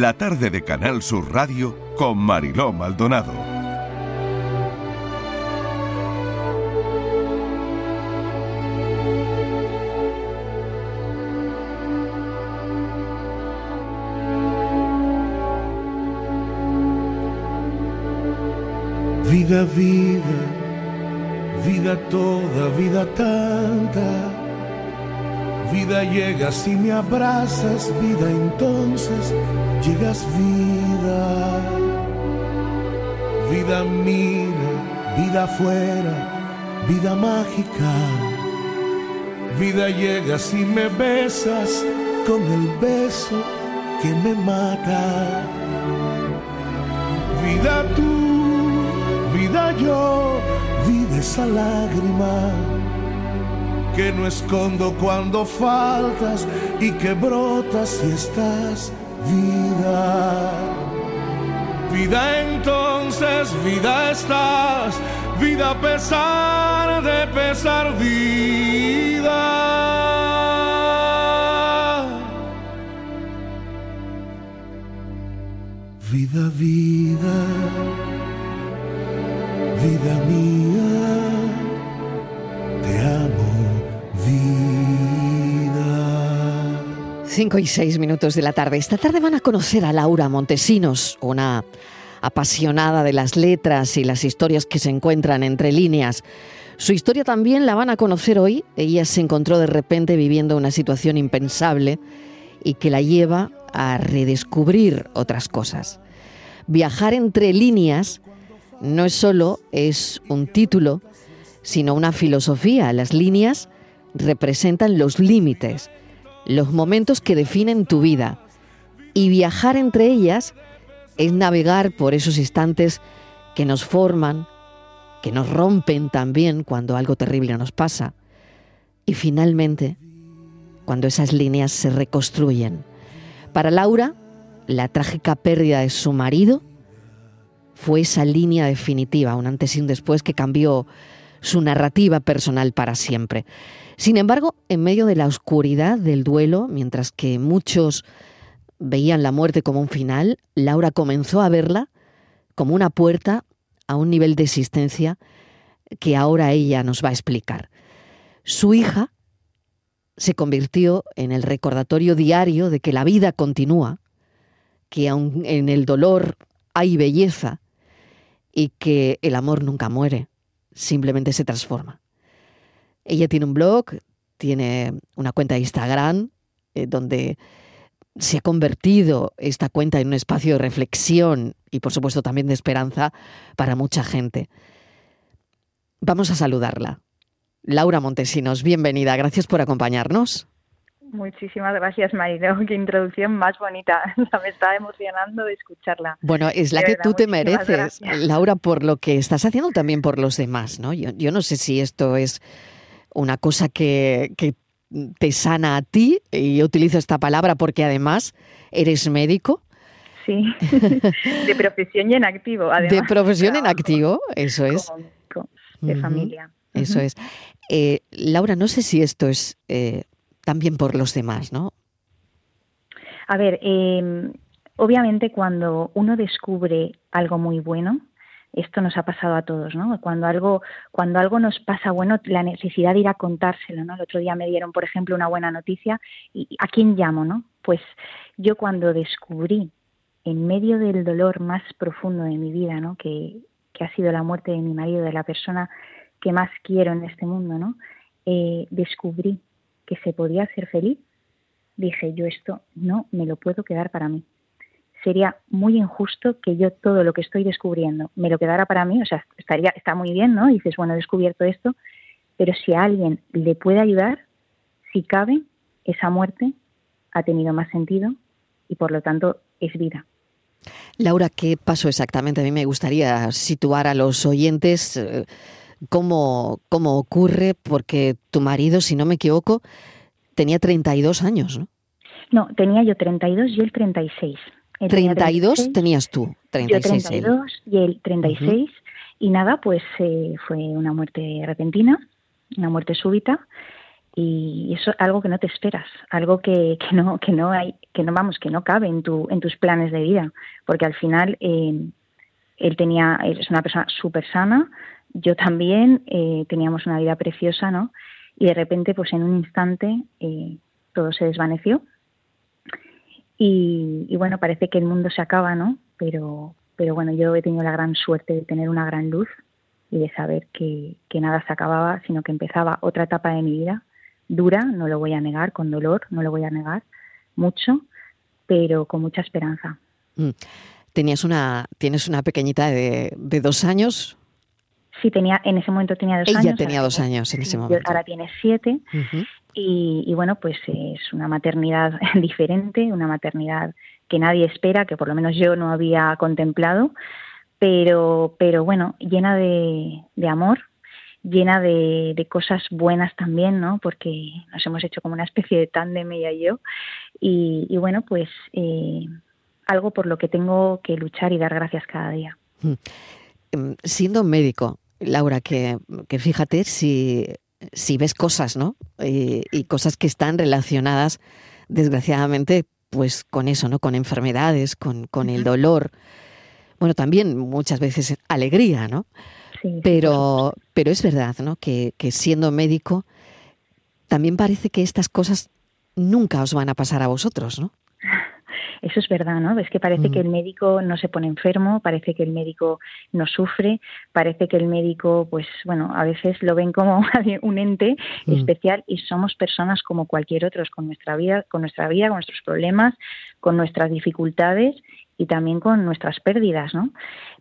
la tarde de Canal Sur Radio con Mariló Maldonado. Vida, vida, vida toda, vida tanta Vida llegas y me abrazas, vida entonces llegas vida. Vida mira, vida afuera, vida mágica. Vida llegas y me besas con el beso que me mata. Vida tú, vida yo, vida esa lágrima que no escondo cuando faltas y que brotas si estás vida. Vida entonces, vida estás, vida a pesar de pesar vida. Vida, vida, vida mía, 5 y 6 minutos de la tarde. Esta tarde van a conocer a Laura Montesinos, una apasionada de las letras y las historias que se encuentran entre líneas. Su historia también la van a conocer hoy. Ella se encontró de repente viviendo una situación impensable y que la lleva a redescubrir otras cosas. Viajar entre líneas no es solo es un título, sino una filosofía. Las líneas representan los límites los momentos que definen tu vida. Y viajar entre ellas es navegar por esos instantes que nos forman, que nos rompen también cuando algo terrible nos pasa. Y finalmente, cuando esas líneas se reconstruyen. Para Laura, la trágica pérdida de su marido fue esa línea definitiva, un antes y un después que cambió su narrativa personal para siempre. Sin embargo, en medio de la oscuridad del duelo, mientras que muchos veían la muerte como un final, Laura comenzó a verla como una puerta a un nivel de existencia que ahora ella nos va a explicar. Su hija se convirtió en el recordatorio diario de que la vida continúa, que aun en el dolor hay belleza y que el amor nunca muere, simplemente se transforma. Ella tiene un blog, tiene una cuenta de Instagram, eh, donde se ha convertido esta cuenta en un espacio de reflexión y por supuesto también de esperanza para mucha gente. Vamos a saludarla. Laura Montesinos, bienvenida, gracias por acompañarnos. Muchísimas gracias, Marino. Qué introducción más bonita. Me está emocionando de escucharla. Bueno, es la que tú te mereces, Laura, por lo que estás haciendo también por los demás, ¿no? yo no sé si esto es una cosa que, te sana a ti, y yo utilizo esta palabra porque además eres médico. Sí, de profesión y en activo. Además. De profesión en activo, eso es. de familia. Eso es. Eh, Laura, no sé si esto es eh, también por los demás, ¿no? A ver, em, obviamente cuando uno descubre algo muy bueno, esto nos ha pasado a todos, ¿no? Cuando algo, cuando algo nos pasa bueno, la necesidad de ir a contárselo, ¿no? El otro día me dieron, por ejemplo, una buena noticia y ¿a quién llamo, no? Pues yo cuando descubrí en medio del dolor más profundo de mi vida, ¿no? Que, que ha sido la muerte de mi marido, de la persona que más quiero en este mundo, ¿no? Eh, descubrí que se podía ser feliz, dije yo esto no me lo puedo quedar para mí sería muy injusto que yo todo lo que estoy descubriendo me lo quedara para mí, o sea, estaría, está muy bien, ¿no? dices, bueno, he descubierto esto, pero si a alguien le puede ayudar, si cabe, esa muerte ha tenido más sentido y por lo tanto es vida. Laura, ¿qué pasó exactamente? A mí me gustaría situar a los oyentes eh, cómo, cómo ocurre, porque tu marido, si no me equivoco, tenía 32 años, ¿no? No, tenía yo 32 y él 36. 32 tenías tú, 36 yo 32 y él 36. Y nada, pues eh, fue una muerte repentina, una muerte súbita. y eso es algo que no te esperas, algo que, que, no que no hay que no vamos que no cabe en tu en tus planes de vida, porque al final eh, él tenía es una persona súper sana, yo también eh, teníamos una vida preciosa, ¿no? Y de repente, pues en un instante eh, todo se desvaneció y, y, bueno parece que el mundo se acaba, ¿no? Pero pero bueno yo he tenido la gran suerte de tener una gran luz y de saber que, que nada se acababa, sino que empezaba otra etapa de mi vida dura, no lo voy a negar, con dolor, no lo voy a negar, mucho, pero con mucha esperanza. Mm. Tenías una, tienes una pequeñita de, de, dos años. Sí, tenía, en ese momento tenía dos Ella años. Ella tenía dos años en ese momento. Ahora tiene siete. Uh -huh. Y, bueno, pues es una maternidad diferente, una maternidad que nadie espera, que por lo menos yo no había contemplado, pero, pero bueno, llena de, amor, llena de, cosas buenas también, ¿no? Porque nos hemos hecho como una especie de tándem ella y yo. Y, bueno, pues eh, algo por lo que tengo que luchar y dar gracias cada día. Siendo médico, Laura, que, que fíjate si, si ves cosas, ¿no? Y, y, cosas que están relacionadas, desgraciadamente, pues con eso, ¿no? Con enfermedades, con, con el dolor. Bueno, también muchas veces alegría, ¿no? Sí, pero, pero es verdad, ¿no? Que, que, siendo médico, también parece que estas cosas nunca os van a pasar a vosotros, ¿no? Eso es verdad, ¿no? Es que parece mm. que el médico no se pone enfermo, parece que el médico no sufre, parece que el médico, pues bueno, a veces lo ven como un ente mm. especial y somos personas como cualquier otro, con nuestra vida, con nuestra vida, con nuestros problemas, con nuestras dificultades y también con nuestras pérdidas, ¿no?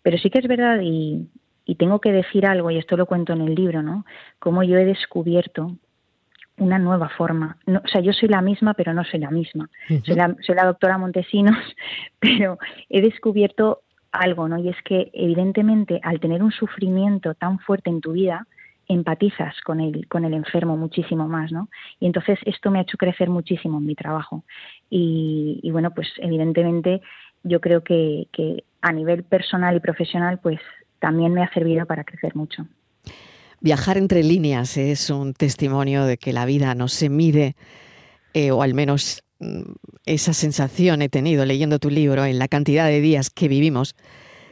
Pero sí que es verdad y, y tengo que decir algo, y esto lo cuento en el libro, ¿no? Cómo yo he descubierto una nueva forma. No, o sea, yo soy la misma, pero no soy la misma. Uh -huh. soy, la, soy la doctora Montesinos, pero he descubierto algo, ¿no? Y es que, evidentemente, al tener un sufrimiento tan fuerte en tu vida, empatizas con el, con el enfermo muchísimo más, ¿no? Y entonces esto me ha hecho crecer muchísimo en mi trabajo. Y, y bueno, pues evidentemente yo creo que, que a nivel personal y profesional, pues también me ha servido para crecer mucho. Viajar entre líneas es un testimonio de que la vida no se mide, eh, o al menos mm, esa sensación he tenido leyendo tu libro, en la cantidad de días que vivimos,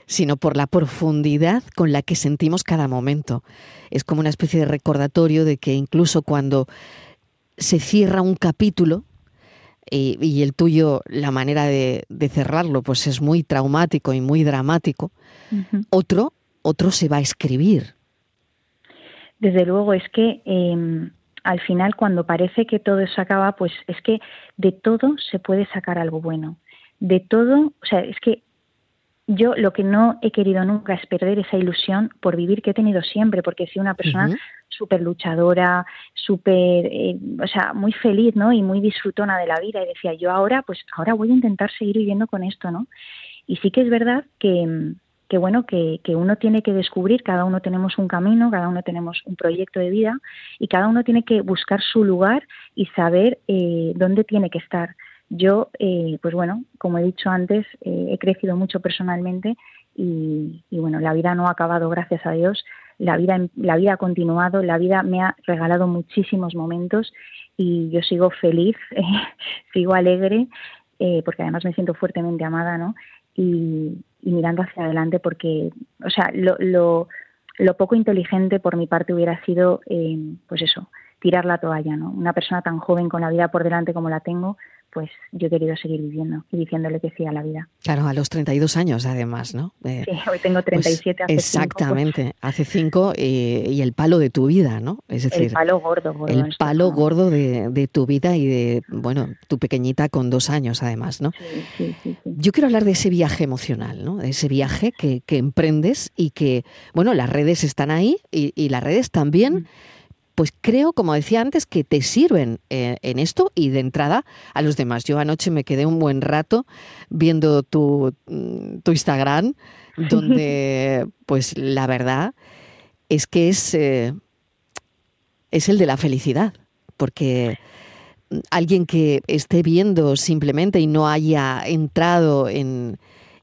sino por la profundidad con la que sentimos cada momento. Es como una especie de recordatorio de que incluso cuando se cierra un capítulo, y, y el tuyo, la manera de, de, cerrarlo, pues es muy traumático y muy dramático, uh -huh. otro, otro se va a escribir. Desde luego, es que eh, al final cuando parece que todo se acaba, pues es que de todo se puede sacar algo bueno. De todo, o sea, es que yo lo que no he querido nunca es perder esa ilusión por vivir que he tenido siempre, porque he sido una persona uh -huh. súper luchadora, súper, eh, o sea, muy feliz, ¿no? Y muy disfrutona de la vida. Y decía, yo ahora, pues ahora voy a intentar seguir viviendo con esto, ¿no? Y sí que es verdad que, que bueno, que, que, uno tiene que descubrir, cada uno tenemos un camino, cada uno tenemos un proyecto de vida y cada uno tiene que buscar su lugar y saber eh, dónde tiene que estar. Yo, eh, pues bueno, como he dicho antes, eh, he crecido mucho personalmente y, bueno, la vida no ha acabado, gracias a Dios. La vida, la vida ha continuado, la vida me ha regalado muchísimos momentos y yo sigo feliz, sigo alegre, porque además me siento fuertemente amada, ¿no? Y mirando hacia adelante porque, o sea, lo, lo, lo, poco inteligente por mi parte hubiera sido, eh, pues eso, tirar la toalla, ¿no? Una persona tan joven con la vida por delante como la tengo, pues yo he querido seguir viviendo y diciéndole que sí a la vida. Claro, a los 32 años además, ¿no? Eh, sí, hoy tengo 37, pues hace Exactamente, cinco, pues. hace cinco y, y, el palo de tu vida, ¿no? Es decir, el palo gordo. gordo el palo caso. gordo de, de, tu vida y de, bueno, tu pequeñita con dos años además, ¿no? Sí, sí, sí, Yo quiero hablar de ese viaje emocional, ¿no? De ese viaje que, que emprendes y que, bueno, las redes están ahí y, y las redes también... Mm pues creo, como decía antes, que te sirven eh, en esto y de entrada a los demás. Yo anoche me quedé un buen rato viendo tu, mm, tu Instagram, donde, pues la verdad es que es, eh, es el de la felicidad, porque alguien que esté viendo simplemente y no haya entrado en,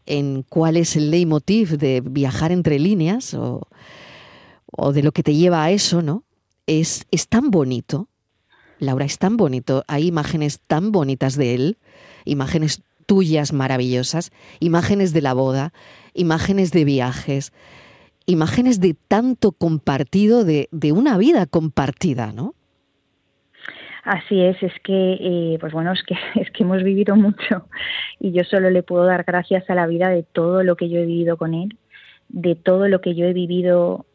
en cuál es el leitmotiv de viajar entre líneas o, o de lo que te lleva a eso, ¿no? Es, es tan bonito Laura, es tan bonito, hay imágenes tan bonitas de él, imágenes tuyas maravillosas, imágenes de la boda, imágenes de viajes, imágenes de tanto compartido, de, de una vida compartida, ¿no? Así es, es que, eh, pues bueno, es que, es que hemos vivido mucho y yo solo le puedo dar gracias a la vida de todo lo que yo he vivido con él, de todo lo que yo he vivido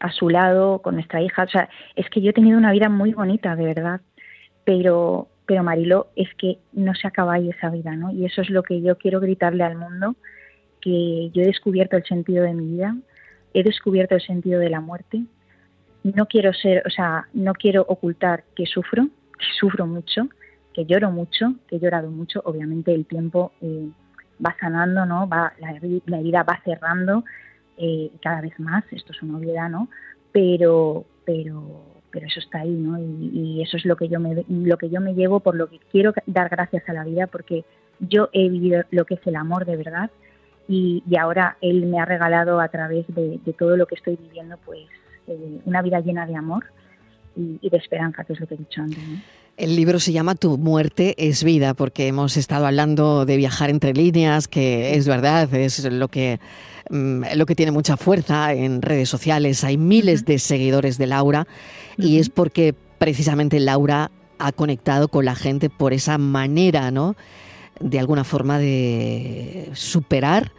a su lado, con nuestra hija. O sea, es que yo he tenido una vida muy bonita, de verdad, pero, pero Marilo, es que no se acaba ahí esa vida, ¿no? Y eso es lo que yo quiero gritarle al mundo, que yo he descubierto el sentido de mi vida, he descubierto el sentido de la muerte. No quiero ser, o sea, no quiero ocultar que sufro, que sufro mucho, que lloro mucho, que he llorado mucho. Obviamente el tiempo eh, va sanando, ¿no? Va, la, herida va cerrando eh, cada vez más. Esto es una obviedad, ¿no? Pero, pero, pero eso está ahí, ¿no? Y, eso es lo que yo me, lo que yo me llevo, por lo que quiero dar gracias a la vida, porque yo he vivido lo que es el amor de verdad y, ahora él me ha regalado a través de, todo lo que estoy viviendo, pues eh, una vida llena de amor y, de esperanza, que es lo que he dicho antes. El libro se llama Tu muerte es vida, porque hemos estado hablando de viajar entre líneas, que es verdad, es lo que, mm, lo que tiene mucha fuerza en redes sociales. Hay miles de seguidores de Laura y es porque precisamente Laura ha conectado con la gente por esa manera, ¿no? De alguna forma de superar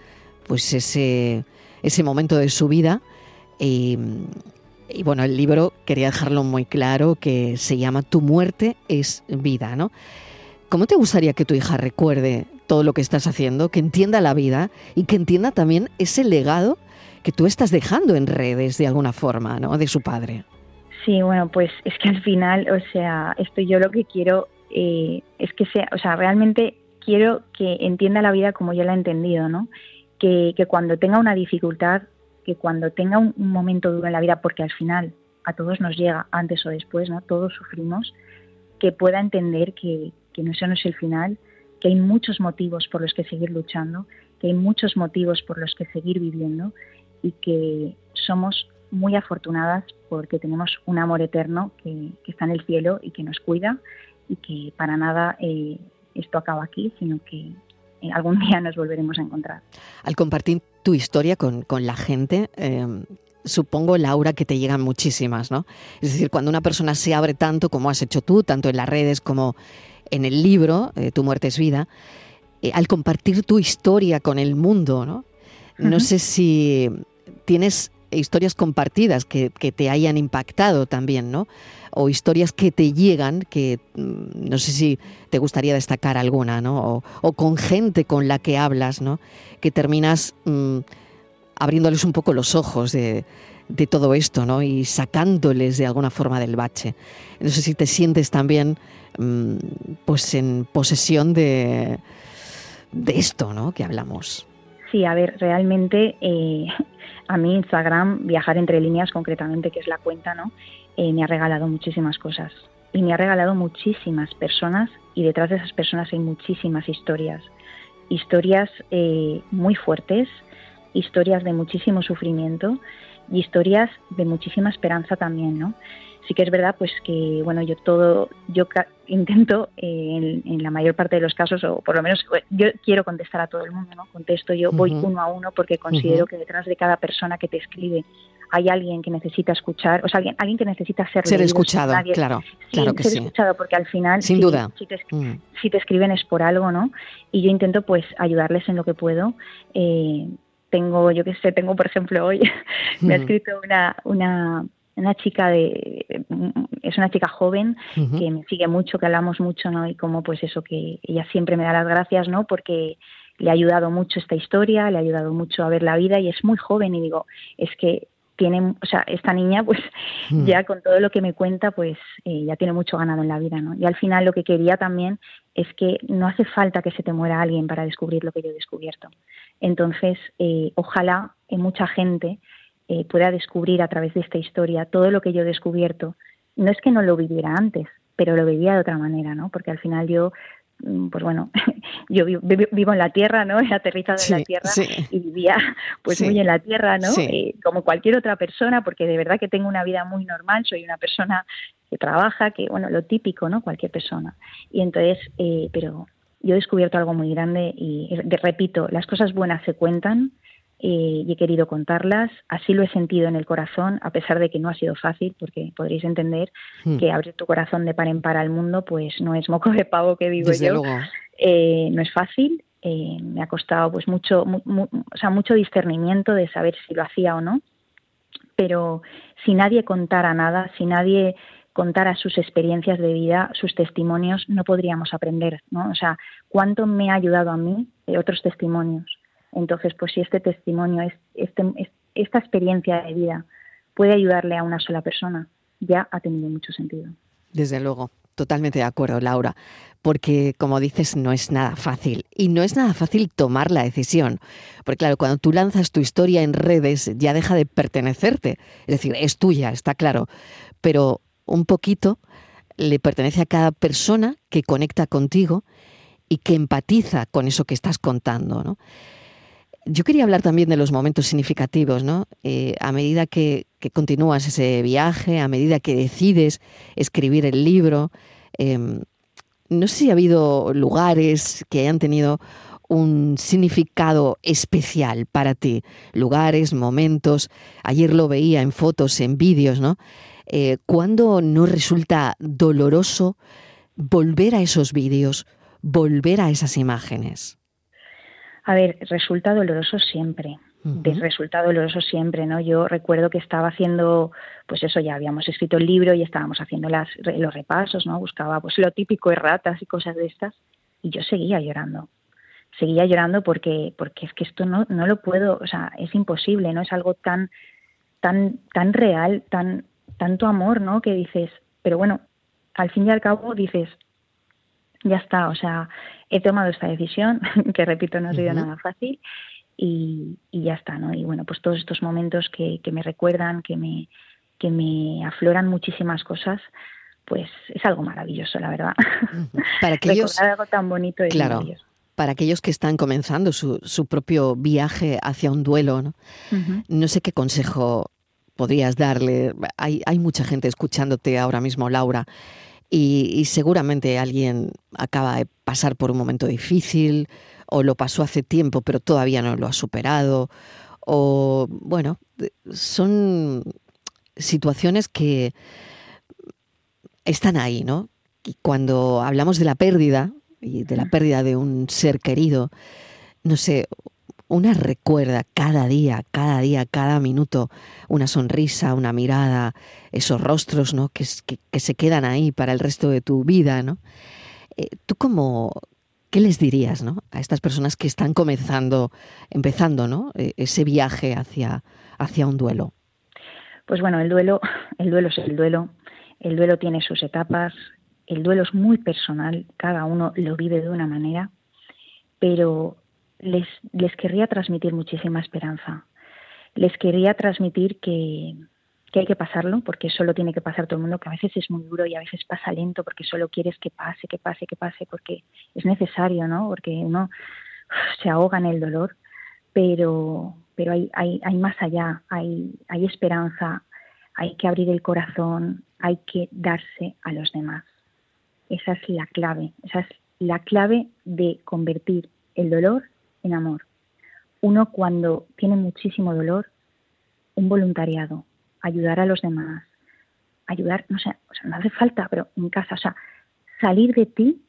pues ese, ese momento de su vida y, y bueno, el libro quería dejarlo muy claro que se llama Tu muerte es vida, ¿no? ¿Cómo te gustaría que tu hija recuerde todo lo que estás haciendo, que entienda la vida y que entienda también ese legado que tú estás dejando en redes de alguna forma, ¿no? De su padre. Sí, bueno, pues es que al final, o sea, esto yo lo que quiero eh, es que sea, o sea, realmente quiero que entienda la vida como yo la he entendido, ¿no? Que, que cuando tenga una dificultad que cuando tenga un, momento duro en la vida, porque al final a todos nos llega antes o después, ¿no? Todos sufrimos, que pueda entender que, que eso no es el final, que hay muchos motivos por los que seguir luchando, que hay muchos motivos por los que seguir viviendo y que somos muy afortunadas porque tenemos un amor eterno que, está en el cielo y que nos cuida y que para nada eh, esto acaba aquí, sino que eh, algún día nos volveremos a encontrar. Al compartir tu historia con, la gente, em, supongo, Laura, que te llegan muchísimas, ¿no? Es decir, cuando una persona se abre tanto como has hecho tú, tanto en las redes como en el libro, eh, Tu muerte es vida, eh, al compartir tu historia con el mundo, ¿no? No sé si tienes historias compartidas que, que, te hayan impactado también, ¿no? O historias que te llegan, que mm, no sé si te gustaría destacar alguna, ¿no? O, con gente con la que hablas, ¿no? Que terminas mm, abriéndoles un poco los ojos de, de, todo esto, ¿no? Y sacándoles de alguna forma del bache. No sé si te sientes también, mm, pues, en posesión de, de esto, ¿no? Que hablamos. Sí, a ver, realmente eh, a mí Instagram, viajar entre líneas concretamente, que es la cuenta, ¿no? Eh, me ha regalado muchísimas cosas y me ha regalado muchísimas personas y detrás de esas personas hay muchísimas historias, historias eh, muy fuertes, historias de muchísimo sufrimiento y historias de muchísima esperanza también, ¿no? Sí que es verdad pues que bueno yo todo yo intento eh, en, la mayor parte de los casos o por lo menos yo quiero contestar a todo el mundo no contesto yo voy uno a uno porque considero que detrás de cada persona que te escribe hay alguien que necesita escuchar o sea alguien alguien que necesita ser, ser escuchado claro claro que ser escuchado porque al final sin duda. mm. si te, escriben es por algo no y yo intento pues ayudarles en lo que puedo. Eh, tengo, yo qué sé, tengo por ejemplo hoy, me ha escrito una, una, una chica de es una chica joven que me sigue mucho que hablamos mucho no y como pues eso que ella siempre me da las gracias no porque le ha ayudado mucho esta historia le ha ayudado mucho a ver la vida y es muy joven y digo es que tiene o sea esta niña pues ya con todo lo que me cuenta pues eh, ya tiene mucho ganado en la vida no y al final lo que quería también es que no hace falta que se te muera alguien para descubrir lo que yo he descubierto. Entonces eh, ojalá en mucha gente eh, pueda descubrir a través de esta historia todo lo que yo he descubierto. No es que no lo viviera antes, pero lo vivía de otra manera, ¿no? Porque al final yo, mm, pues bueno, yo vivo, en la tierra, ¿no? He aterrizado en la tierra y vivía pues muy en la tierra, ¿no? Eh, como cualquier otra persona, porque de verdad que tengo una vida muy normal, soy una persona que trabaja, que, bueno, lo típico, ¿no? Cualquier persona. Y entonces, eh, pero yo he descubierto algo muy grande y, repito, las cosas buenas se cuentan eh, y he querido contarlas. Así lo he sentido en el corazón, a pesar de que no ha sido fácil, porque podréis entender hmm. que abrir tu corazón de par en par al mundo, pues no es moco de pavo que digo yo. Eh, no es fácil. Eh, me ha costado pues mucho, o sea, mucho discernimiento de saber si lo hacía o no. Pero si nadie contara nada, si nadie contara sus experiencias de vida, sus testimonios, no podríamos aprender, ¿no? O sea, cuánto me ha ayudado a mí de otros testimonios. Entonces, pues si este testimonio, este, esta experiencia de vida puede ayudarle a una sola persona, ya ha tenido mucho sentido. Desde luego, totalmente de acuerdo, Laura, porque como dices, no es nada fácil y no es nada fácil tomar la decisión, porque claro, cuando tú lanzas tu historia en redes ya deja de pertenecerte, es decir, es tuya, está claro, pero un poquito le pertenece a cada persona que conecta contigo y que empatiza con eso que estás contando, ¿no? Yo quería hablar también de los momentos significativos, ¿no? Eh, a medida que, continúas ese viaje, a medida que decides escribir el libro, em, no sé si ha habido lugares que hayan tenido un significado especial para ti, lugares, momentos. Ayer lo veía en fotos, en vídeos, ¿no? Eh, ¿Cuándo no resulta doloroso volver a esos vídeos, volver a esas imágenes? A ver, resulta doloroso siempre. Resulta doloroso siempre, ¿no? Yo recuerdo que estaba haciendo, pues eso, ya habíamos escrito el libro y estábamos haciendo las, los repasos, ¿no? Buscaba pues lo típico de ratas y cosas de estas y yo seguía llorando. Seguía llorando porque, porque es que esto no, no lo puedo, o sea, es imposible, ¿no? Es algo tan, tan, tan real, tan, tanto amor, ¿no? Que dices, pero bueno, al fin y al cabo dices, ya está, o sea, he tomado esta decisión, que repito, no ha sido nada fácil, y, ya está, ¿no? Y bueno, pues todos estos momentos que, me recuerdan, que me, que me afloran muchísimas cosas, pues es algo maravilloso, la verdad. Para aquellos, algo tan bonito y claro, Para aquellos que están comenzando su, su propio viaje hacia un duelo, ¿no? no sé qué consejo podrías darle? Hay, hay mucha gente escuchándote ahora mismo, Laura, y, seguramente alguien acaba de pasar por un momento difícil o lo pasó hace tiempo pero todavía no lo ha superado o bueno, son situaciones que están ahí, ¿no? Y cuando hablamos de la pérdida y de la pérdida de un ser querido, no sé, una recuerda cada día, cada día, cada minuto, una sonrisa, una mirada, esos rostros ¿no? que, se quedan ahí para el resto de tu vida. ¿no? Eh, ¿Tú cómo, qué les dirías ¿no? a estas personas que están comenzando, empezando ¿no? E, ese viaje hacia, hacia un duelo? Pues bueno, el duelo, el duelo es el duelo, el duelo tiene sus etapas, el duelo es muy personal, cada uno lo vive de una manera, pero les, querría transmitir muchísima esperanza. Les quería transmitir que, que hay que pasarlo, porque solo tiene que pasar todo el mundo, que a veces es muy duro y a veces pasa lento porque solo quieres que pase, que pase, que pase, porque es necesario, ¿no? Porque uno se ahoga en el dolor, pero, pero hay, hay, hay más allá, hay, hay esperanza, hay que abrir el corazón, hay que darse a los demás. Esa es la clave, esa es la clave de convertir el dolor en amor. Uno cuando tiene muchísimo dolor, un voluntariado, ayudar a los demás, ayudar, no sé, o sea, no hace falta, pero en casa, o sea, salir de ti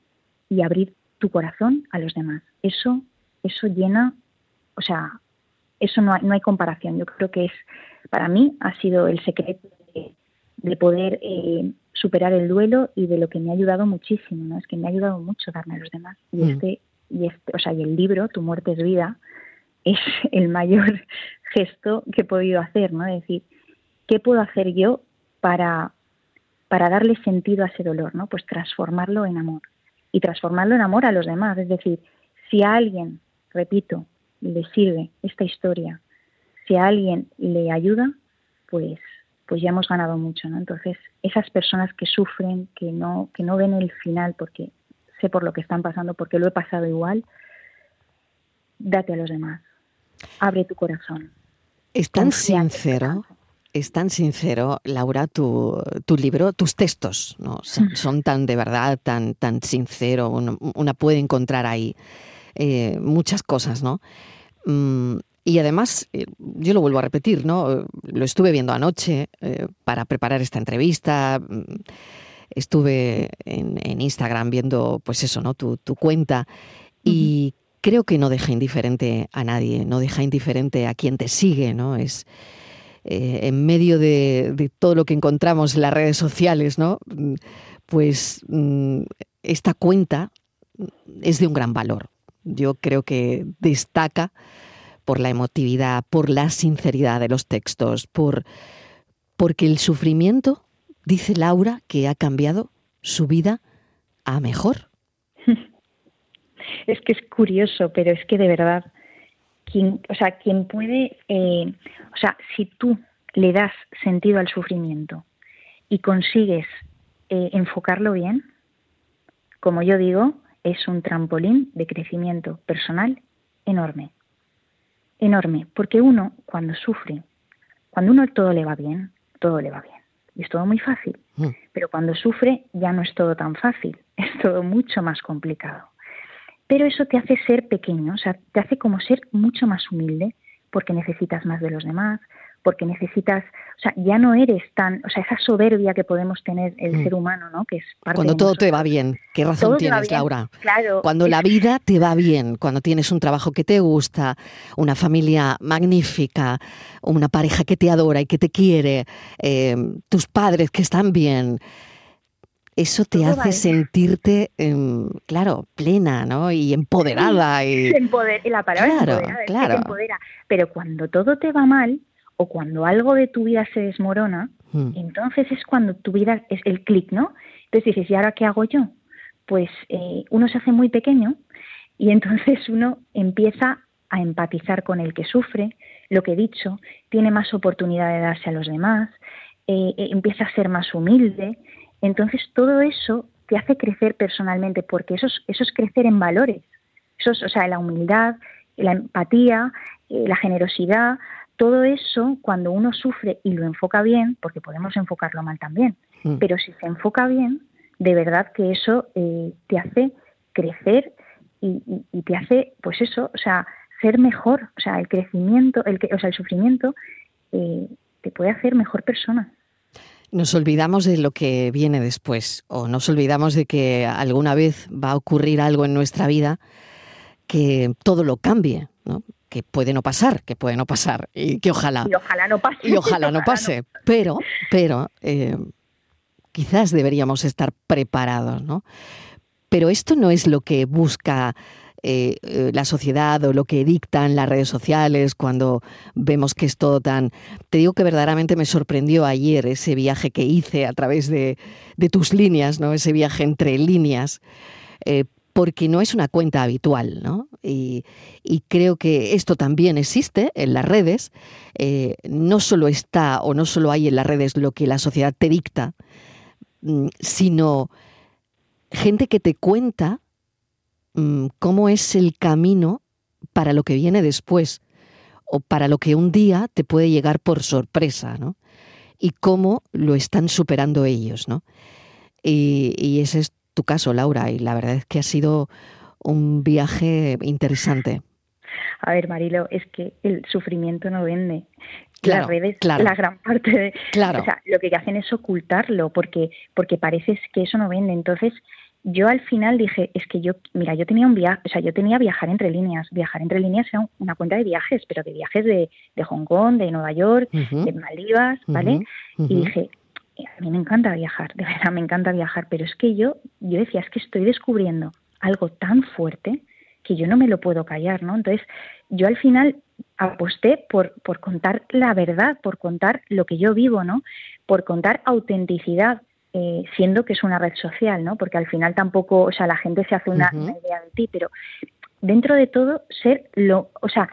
y abrir tu corazón a los demás. Eso, eso llena, o sea, eso no hay, no hay comparación. Yo creo que es, para mí, ha sido el secreto de, poder eh, superar el duelo y de lo que me ha ayudado muchísimo, ¿no? Es que me ha ayudado mucho darme a los demás. Y mm. este y, este, o sea, y el libro, Tu muerte es vida, es el mayor gesto que he podido hacer, ¿no? Es decir, ¿qué puedo hacer yo para, para darle sentido a ese dolor, ¿no? Pues transformarlo en amor. Y transformarlo en amor a los demás. Es decir, si a alguien, repito, le sirve esta historia, si a alguien le ayuda, pues pues ya hemos ganado mucho, ¿no? Entonces, esas personas que sufren, que no, que no ven el final porque sé por lo que están pasando, porque lo he pasado igual, date a los demás. Abre tu corazón. Es tan sincero, es tan sincero, Laura, tu, tu libro, tus textos, ¿no? Son, tan de verdad, tan, tan sincero, una, puede encontrar ahí eh, muchas cosas, ¿no? Mm, y además, eh, yo lo vuelvo a repetir, ¿no? Lo estuve viendo anoche eh, para preparar esta entrevista. Mm, estuve en, Instagram viendo, pues eso, ¿no? Tu, tu cuenta. Y creo que no deja indiferente a nadie, no deja indiferente a quien te sigue, ¿no? Es eh, en medio de, todo lo que encontramos en las redes sociales, ¿no? Pues mm, esta cuenta es de un gran valor. Yo creo que destaca por la emotividad, por la sinceridad de los textos, por porque el sufrimiento, dice Laura, que ha cambiado su vida a mejor. Es que es curioso, pero es que de verdad quien, o sea, quien puede, eh, o sea, si tú le das sentido al sufrimiento y consigues eh, enfocarlo bien, como yo digo, es un trampolín de crecimiento personal enorme. Enorme, porque uno cuando sufre, cuando uno todo le va bien, todo le va bien. Y es todo muy fácil. Mm. Pero cuando sufre ya no es todo tan fácil, es todo mucho más complicado pero eso te hace ser pequeño, o sea, te hace como ser mucho más humilde porque necesitas más de los demás, porque necesitas, o sea, ya no eres tan, o sea, esa soberbia que podemos tener el mm. ser humano, ¿no? Que es parte Cuando todo te va bien, ¿qué razón tienes, Laura? Claro. Cuando la vida te va bien, cuando tienes un trabajo que te gusta, una familia magnífica, una pareja que te adora y que te quiere, eh, tus padres que están bien, eso te hace sentirte, em, claro, plena, ¿no? Y empoderada. Y... la palabra claro, claro. empodera. Pero cuando todo te va mal o cuando algo de tu vida se desmorona, hmm. entonces es cuando tu vida es el clic, ¿no? Entonces dices, ¿y ahora qué hago yo? Pues eh, uno se hace muy pequeño y entonces uno empieza a empatizar con el que sufre, lo que he dicho, tiene más oportunidad de darse a los demás, eh, eh, empieza a ser más humilde, entonces todo eso te hace crecer personalmente, porque eso es, eso es crecer en valores. Eso o sea, la humildad, la empatía, eh, la generosidad, todo eso cuando uno sufre y lo enfoca bien, porque podemos enfocarlo mal también, mm. pero si se enfoca bien, de verdad que eso eh, te hace crecer y, te hace, pues eso, o sea, ser mejor, o sea, el crecimiento, el, o sea, el sufrimiento eh, te puede hacer mejor persona. Nos olvidamos de lo que viene después o nos olvidamos de que alguna vez va a ocurrir algo en nuestra vida que todo lo cambie, ¿no? Que puede no pasar, que puede no pasar y que ojalá y ojalá no pase y ojalá, no pase, pero pero eh, quizás deberíamos estar preparados, ¿no? Pero esto no es lo que busca eh, eh, la sociedad o lo que dictan las redes sociales cuando vemos que es todo tan... Te digo que verdaderamente me sorprendió ayer ese viaje que hice a través de, tus líneas, ¿no? ese viaje entre líneas, eh, porque no es una cuenta habitual, ¿no? Y, creo que esto también existe en las redes. no solo está o no solo hay en las redes lo que la sociedad te dicta, mm, sino gente que te cuenta Mm, cómo es el camino para lo que viene después o para lo que un día te puede llegar por sorpresa, ¿no? Y cómo lo están superando ellos, ¿no? Y, ese es tu caso, Laura, y la verdad es que ha sido un viaje interesante. A ver, Marilo, es que el sufrimiento no vende. Las redes, la gran parte de... Claro. O sea, lo que hacen es ocultarlo porque, porque parece que eso no vende. Entonces, yo al final dije, es que yo, mira, yo tenía un viaje, o sea, yo tenía viajar entre líneas. Viajar entre líneas era una cuenta de viajes, pero de viajes de, de Hong Kong, de Nueva York, de Maldivas, ¿vale? Y dije, a mí me encanta viajar, de verdad me encanta viajar, pero es que yo, yo decía, es que estoy descubriendo algo tan fuerte que yo no me lo puedo callar, ¿no? Entonces, yo al final aposté por, por contar la verdad, por contar lo que yo vivo, ¿no? Por contar autenticidad, eh, siendo que es una red social, ¿no? Porque al final tampoco, o sea, la gente se hace una, idea de ti, pero dentro de todo ser lo, o sea,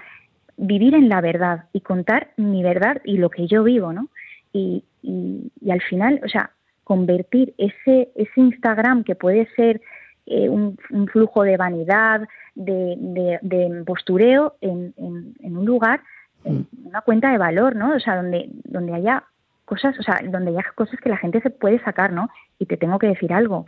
vivir en la verdad y contar mi verdad y lo que yo vivo, ¿no? Y, y, al final, o sea, convertir ese, ese Instagram que puede ser eh, un, flujo de vanidad, de, de, postureo en, en, un lugar mm. una cuenta de valor, ¿no? O sea, donde, donde haya cosas, o sea, donde haya cosas que la gente se puede sacar, ¿no? Y te tengo que decir algo,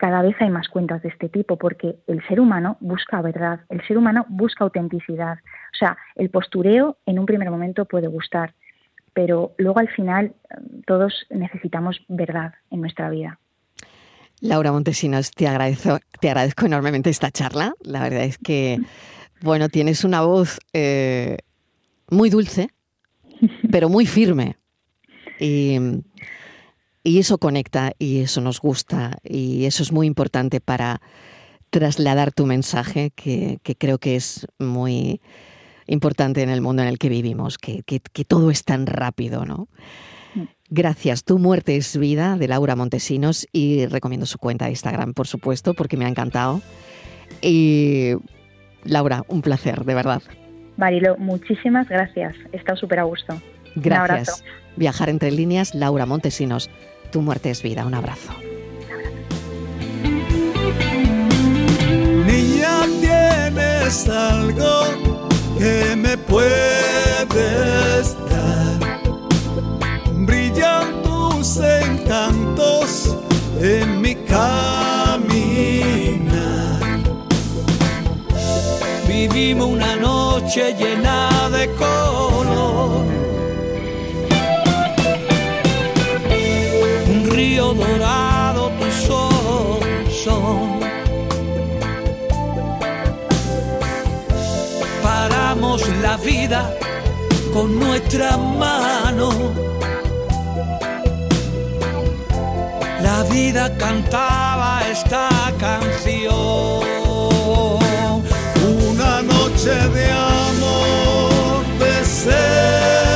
cada vez hay más cuentas de este tipo porque el ser humano busca verdad, el ser humano busca autenticidad. O sea, el postureo en un primer momento puede gustar, pero luego al final todos necesitamos verdad en nuestra vida. Laura Montesinos, te agradezco, te agradezco enormemente esta charla. La verdad es que, bueno, tienes una voz eh, muy dulce, pero muy firme. Y, eso conecta y eso nos gusta y eso es muy importante para trasladar tu mensaje, que, creo que es muy importante en el mundo en el que vivimos, que, que todo es tan rápido, ¿no? Gracias. Tu muerte es vida de Laura Montesinos y recomiendo su cuenta de Instagram, por supuesto, porque me ha encantado. Y Laura, un placer, de verdad. Marilo, muchísimas gracias. He estado súper a gusto. Gracias. Viajar entre líneas, Laura Montesinos. Tu muerte es vida. Un abrazo. Niña, tienes algo que me puedes caminar. Vivimos una noche llena de color dorado tus ojos son. Paramos la vida con nuestra mano. Cantaba esta canción. Una noche de amor, de ser.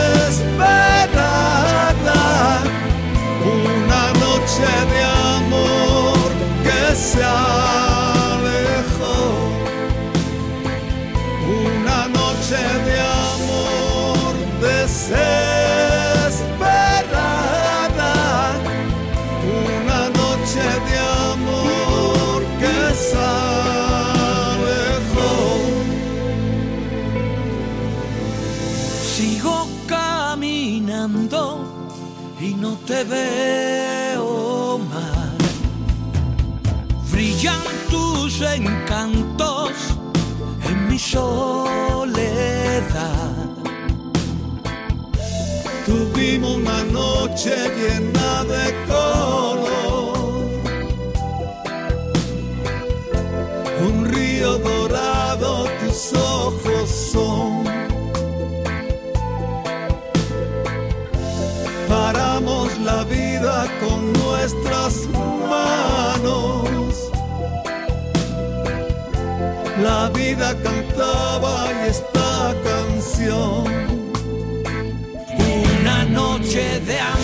Veo tus encantos en mi soledad. Tuvimos una noche llena de color, nuestras manos la vida cantaba esta canción. Una noche de amor